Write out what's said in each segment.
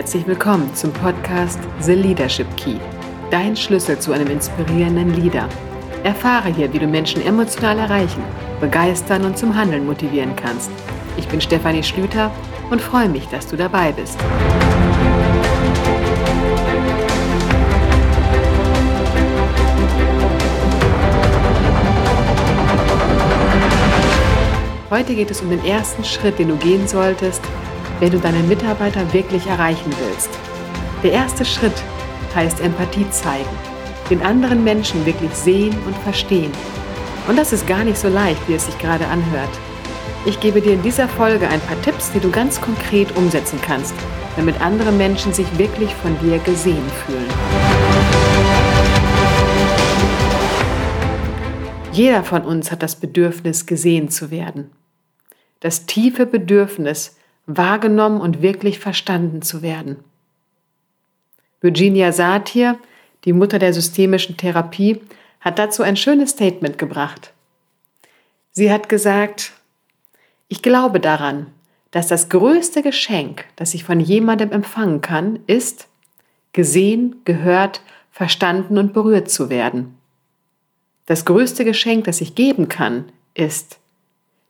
Herzlich willkommen zum Podcast The Leadership Key. Dein Schlüssel zu einem inspirierenden Leader. Erfahre hier, wie du Menschen emotional erreichen, begeistern und zum Handeln motivieren kannst. Ich bin Stefanie Schlüter und freue mich, dass du dabei bist. Heute geht es um den ersten Schritt, den du gehen solltest, wenn du deine Mitarbeiter wirklich erreichen willst. Der erste Schritt heißt Empathie zeigen, den anderen Menschen wirklich sehen und verstehen. Und das ist gar nicht so leicht, wie es sich gerade anhört. Ich gebe dir in dieser Folge ein paar Tipps, die du ganz konkret umsetzen kannst, damit andere Menschen sich wirklich von dir gesehen fühlen. Jeder von uns hat das Bedürfnis, gesehen zu werden. Das tiefe Bedürfnis, wahrgenommen und wirklich verstanden zu werden. Virginia Satir, die Mutter der systemischen Therapie, hat dazu ein schönes Statement gebracht. Sie hat gesagt, ich glaube daran, dass das größte Geschenk, das ich von jemandem empfangen kann, ist, gesehen, gehört, verstanden und berührt zu werden. Das größte Geschenk, das ich geben kann, ist,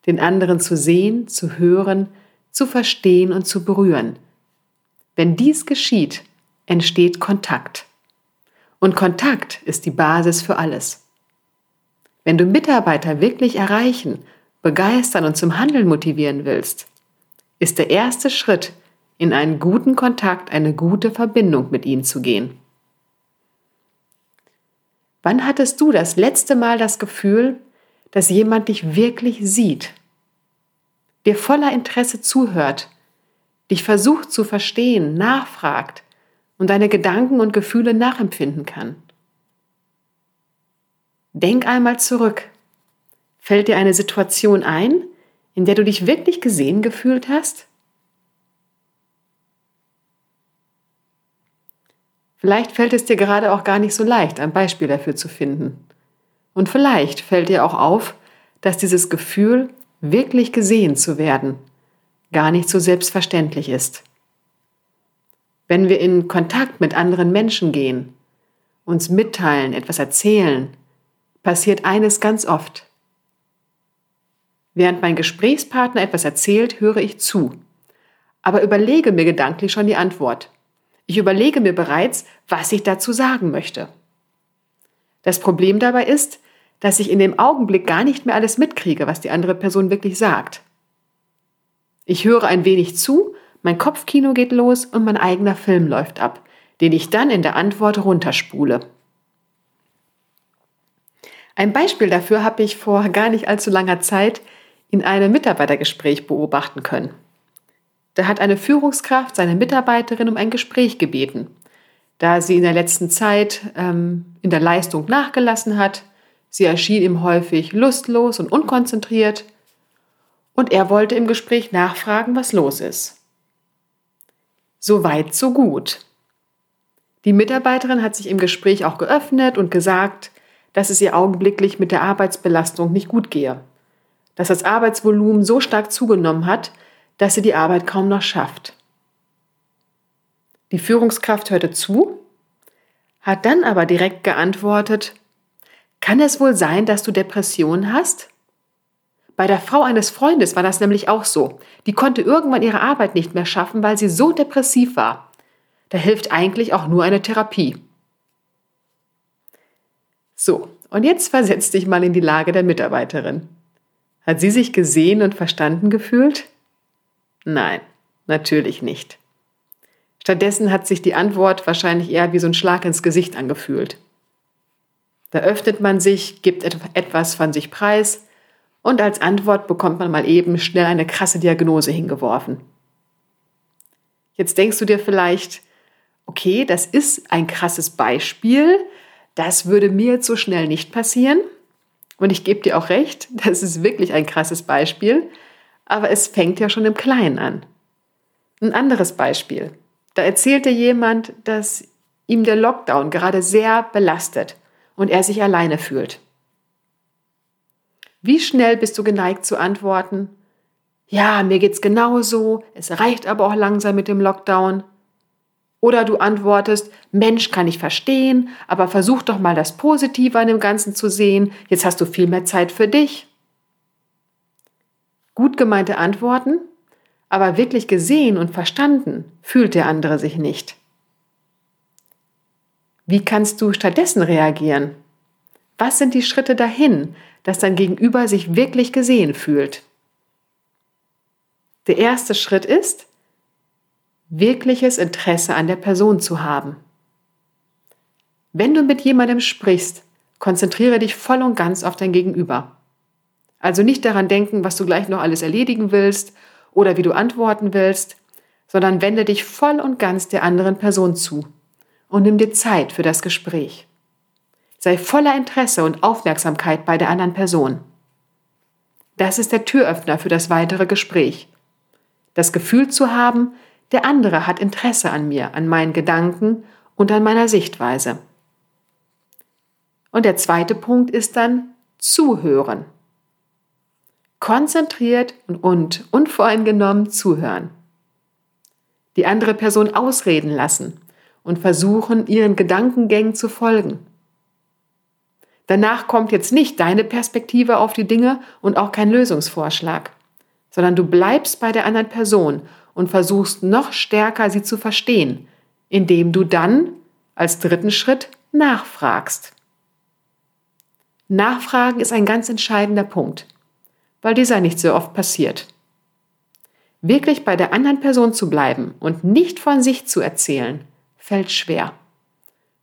den anderen zu sehen, zu hören, zu verstehen und zu berühren. Wenn dies geschieht, entsteht Kontakt. Und Kontakt ist die Basis für alles. Wenn du Mitarbeiter wirklich erreichen, begeistern und zum Handeln motivieren willst, ist der erste Schritt, in einen guten Kontakt, eine gute Verbindung mit ihnen zu gehen. Wann hattest du das letzte Mal das Gefühl, dass jemand dich wirklich sieht dir voller Interesse zuhört, dich versucht zu verstehen, nachfragt und deine Gedanken und Gefühle nachempfinden kann. Denk einmal zurück. Fällt dir eine Situation ein, in der du dich wirklich gesehen gefühlt hast? Vielleicht fällt es dir gerade auch gar nicht so leicht, ein Beispiel dafür zu finden. Und vielleicht fällt dir auch auf, dass dieses Gefühl wirklich gesehen zu werden, gar nicht so selbstverständlich ist. Wenn wir in Kontakt mit anderen Menschen gehen, uns mitteilen, etwas erzählen, passiert eines ganz oft. Während mein Gesprächspartner etwas erzählt, höre ich zu, aber überlege mir gedanklich schon die Antwort. Ich überlege mir bereits, was ich dazu sagen möchte. Das Problem dabei ist, dass ich in dem Augenblick gar nicht mehr alles mitkriege, was die andere Person wirklich sagt. Ich höre ein wenig zu, mein Kopfkino geht los und mein eigener Film läuft ab, den ich dann in der Antwort runterspule. Ein Beispiel dafür habe ich vor gar nicht allzu langer Zeit in einem Mitarbeitergespräch beobachten können. Da hat eine Führungskraft seine Mitarbeiterin um ein Gespräch gebeten, da sie in der letzten Zeit ähm, in der Leistung nachgelassen hat, Sie erschien ihm häufig lustlos und unkonzentriert, und er wollte im Gespräch nachfragen, was los ist. So weit, so gut. Die Mitarbeiterin hat sich im Gespräch auch geöffnet und gesagt, dass es ihr augenblicklich mit der Arbeitsbelastung nicht gut gehe, dass das Arbeitsvolumen so stark zugenommen hat, dass sie die Arbeit kaum noch schafft. Die Führungskraft hörte zu, hat dann aber direkt geantwortet, kann es wohl sein, dass du Depressionen hast? Bei der Frau eines Freundes war das nämlich auch so. Die konnte irgendwann ihre Arbeit nicht mehr schaffen, weil sie so depressiv war. Da hilft eigentlich auch nur eine Therapie. So, und jetzt versetz dich mal in die Lage der Mitarbeiterin. Hat sie sich gesehen und verstanden gefühlt? Nein, natürlich nicht. Stattdessen hat sich die Antwort wahrscheinlich eher wie so ein Schlag ins Gesicht angefühlt. Da öffnet man sich, gibt etwas von sich preis und als Antwort bekommt man mal eben schnell eine krasse Diagnose hingeworfen. Jetzt denkst du dir vielleicht, okay, das ist ein krasses Beispiel, das würde mir jetzt so schnell nicht passieren. Und ich gebe dir auch recht, das ist wirklich ein krasses Beispiel, aber es fängt ja schon im Kleinen an. Ein anderes Beispiel. Da erzählte jemand, dass ihm der Lockdown gerade sehr belastet und er sich alleine fühlt. Wie schnell bist du geneigt zu antworten, ja, mir geht's genauso, es reicht aber auch langsam mit dem Lockdown. Oder du antwortest, Mensch, kann ich verstehen, aber versuch doch mal das Positive an dem Ganzen zu sehen, jetzt hast du viel mehr Zeit für dich. Gut gemeinte Antworten, aber wirklich gesehen und verstanden fühlt der andere sich nicht. Wie kannst du stattdessen reagieren? Was sind die Schritte dahin, dass dein Gegenüber sich wirklich gesehen fühlt? Der erste Schritt ist, wirkliches Interesse an der Person zu haben. Wenn du mit jemandem sprichst, konzentriere dich voll und ganz auf dein Gegenüber. Also nicht daran denken, was du gleich noch alles erledigen willst oder wie du antworten willst, sondern wende dich voll und ganz der anderen Person zu und nimm dir Zeit für das Gespräch. Sei voller Interesse und Aufmerksamkeit bei der anderen Person. Das ist der Türöffner für das weitere Gespräch. Das Gefühl zu haben, der andere hat Interesse an mir, an meinen Gedanken und an meiner Sichtweise. Und der zweite Punkt ist dann zuhören. Konzentriert und, und unvoreingenommen zuhören. Die andere Person ausreden lassen und versuchen, ihren Gedankengängen zu folgen. Danach kommt jetzt nicht deine Perspektive auf die Dinge und auch kein Lösungsvorschlag, sondern du bleibst bei der anderen Person und versuchst noch stärker sie zu verstehen, indem du dann als dritten Schritt nachfragst. Nachfragen ist ein ganz entscheidender Punkt, weil dieser nicht so oft passiert. Wirklich bei der anderen Person zu bleiben und nicht von sich zu erzählen, fällt schwer,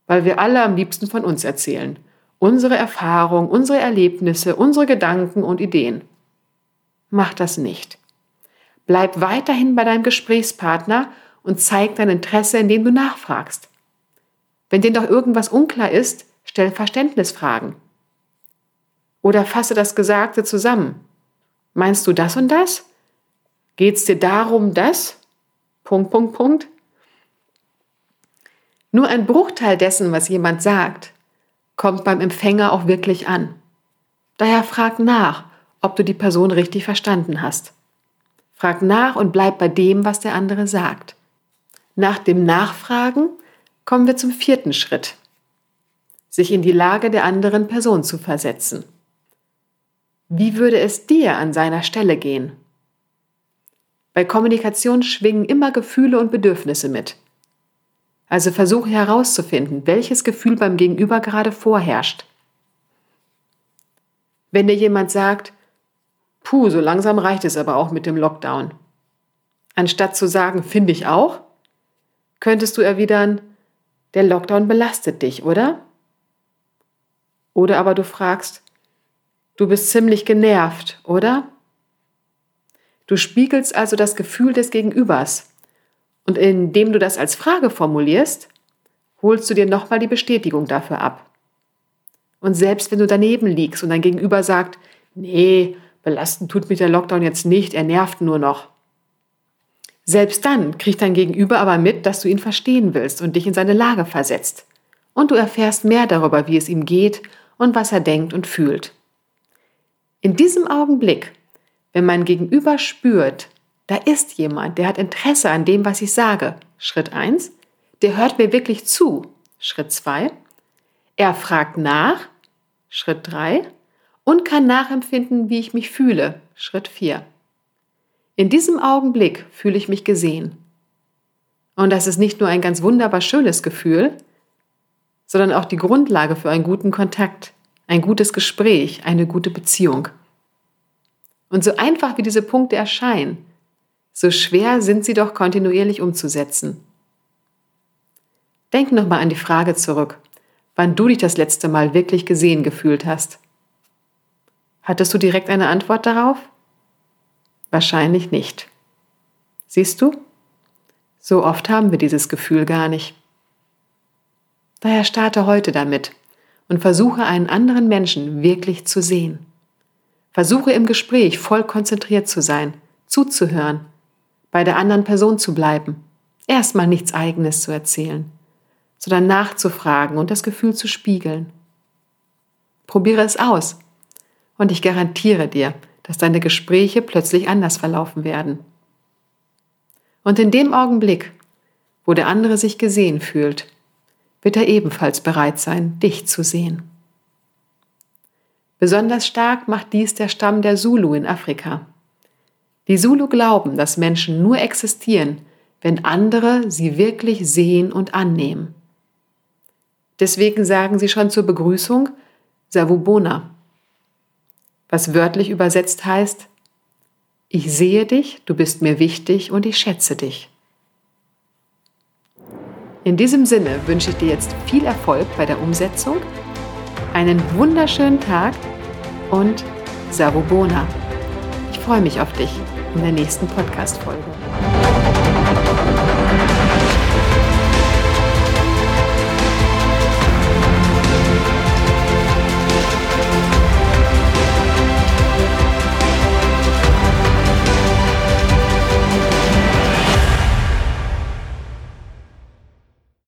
weil wir alle am liebsten von uns erzählen. Unsere Erfahrungen, unsere Erlebnisse, unsere Gedanken und Ideen. Mach das nicht. Bleib weiterhin bei deinem Gesprächspartner und zeig dein Interesse, indem du nachfragst. Wenn dir doch irgendwas unklar ist, stell Verständnisfragen. Oder fasse das Gesagte zusammen. Meinst du das und das? Geht's dir darum, das? Punkt, Punkt, Punkt. Nur ein Bruchteil dessen, was jemand sagt, kommt beim Empfänger auch wirklich an. Daher frag nach, ob du die Person richtig verstanden hast. Frag nach und bleib bei dem, was der andere sagt. Nach dem Nachfragen kommen wir zum vierten Schritt. Sich in die Lage der anderen Person zu versetzen. Wie würde es dir an seiner Stelle gehen? Bei Kommunikation schwingen immer Gefühle und Bedürfnisse mit. Also versuche herauszufinden, welches Gefühl beim Gegenüber gerade vorherrscht. Wenn dir jemand sagt, puh, so langsam reicht es aber auch mit dem Lockdown. Anstatt zu sagen, finde ich auch, könntest du erwidern, der Lockdown belastet dich, oder? Oder aber du fragst, du bist ziemlich genervt, oder? Du spiegelst also das Gefühl des Gegenübers. Und indem du das als Frage formulierst, holst du dir nochmal die Bestätigung dafür ab. Und selbst wenn du daneben liegst und dein Gegenüber sagt, nee, Belasten tut mich der Lockdown jetzt nicht, er nervt nur noch. Selbst dann kriegt dein Gegenüber aber mit, dass du ihn verstehen willst und dich in seine Lage versetzt. Und du erfährst mehr darüber, wie es ihm geht und was er denkt und fühlt. In diesem Augenblick, wenn mein Gegenüber spürt, da ist jemand, der hat Interesse an dem, was ich sage, Schritt 1, der hört mir wirklich zu, Schritt 2, er fragt nach, Schritt 3, und kann nachempfinden, wie ich mich fühle. Schritt 4. In diesem Augenblick fühle ich mich gesehen. Und das ist nicht nur ein ganz wunderbar schönes Gefühl, sondern auch die Grundlage für einen guten Kontakt, ein gutes Gespräch, eine gute Beziehung. Und so einfach wie diese Punkte erscheinen, so schwer sind sie doch kontinuierlich umzusetzen. Denk nochmal an die Frage zurück, wann du dich das letzte Mal wirklich gesehen gefühlt hast. Hattest du direkt eine Antwort darauf? Wahrscheinlich nicht. Siehst du? So oft haben wir dieses Gefühl gar nicht. Daher starte heute damit und versuche einen anderen Menschen wirklich zu sehen. Versuche im Gespräch voll konzentriert zu sein, zuzuhören, bei der anderen Person zu bleiben, erstmal nichts eigenes zu erzählen, sondern nachzufragen und das Gefühl zu spiegeln. Probiere es aus und ich garantiere dir, dass deine Gespräche plötzlich anders verlaufen werden. Und in dem Augenblick, wo der andere sich gesehen fühlt, wird er ebenfalls bereit sein, dich zu sehen. Besonders stark macht dies der Stamm der Zulu in Afrika. Die Zulu glauben, dass Menschen nur existieren, wenn andere sie wirklich sehen und annehmen. Deswegen sagen sie schon zur Begrüßung Savubona, was wörtlich übersetzt heißt, ich sehe dich, du bist mir wichtig und ich schätze dich. In diesem Sinne wünsche ich dir jetzt viel Erfolg bei der Umsetzung, einen wunderschönen Tag und Sarubona. Ich freue mich auf dich in der nächsten Podcast-Folge.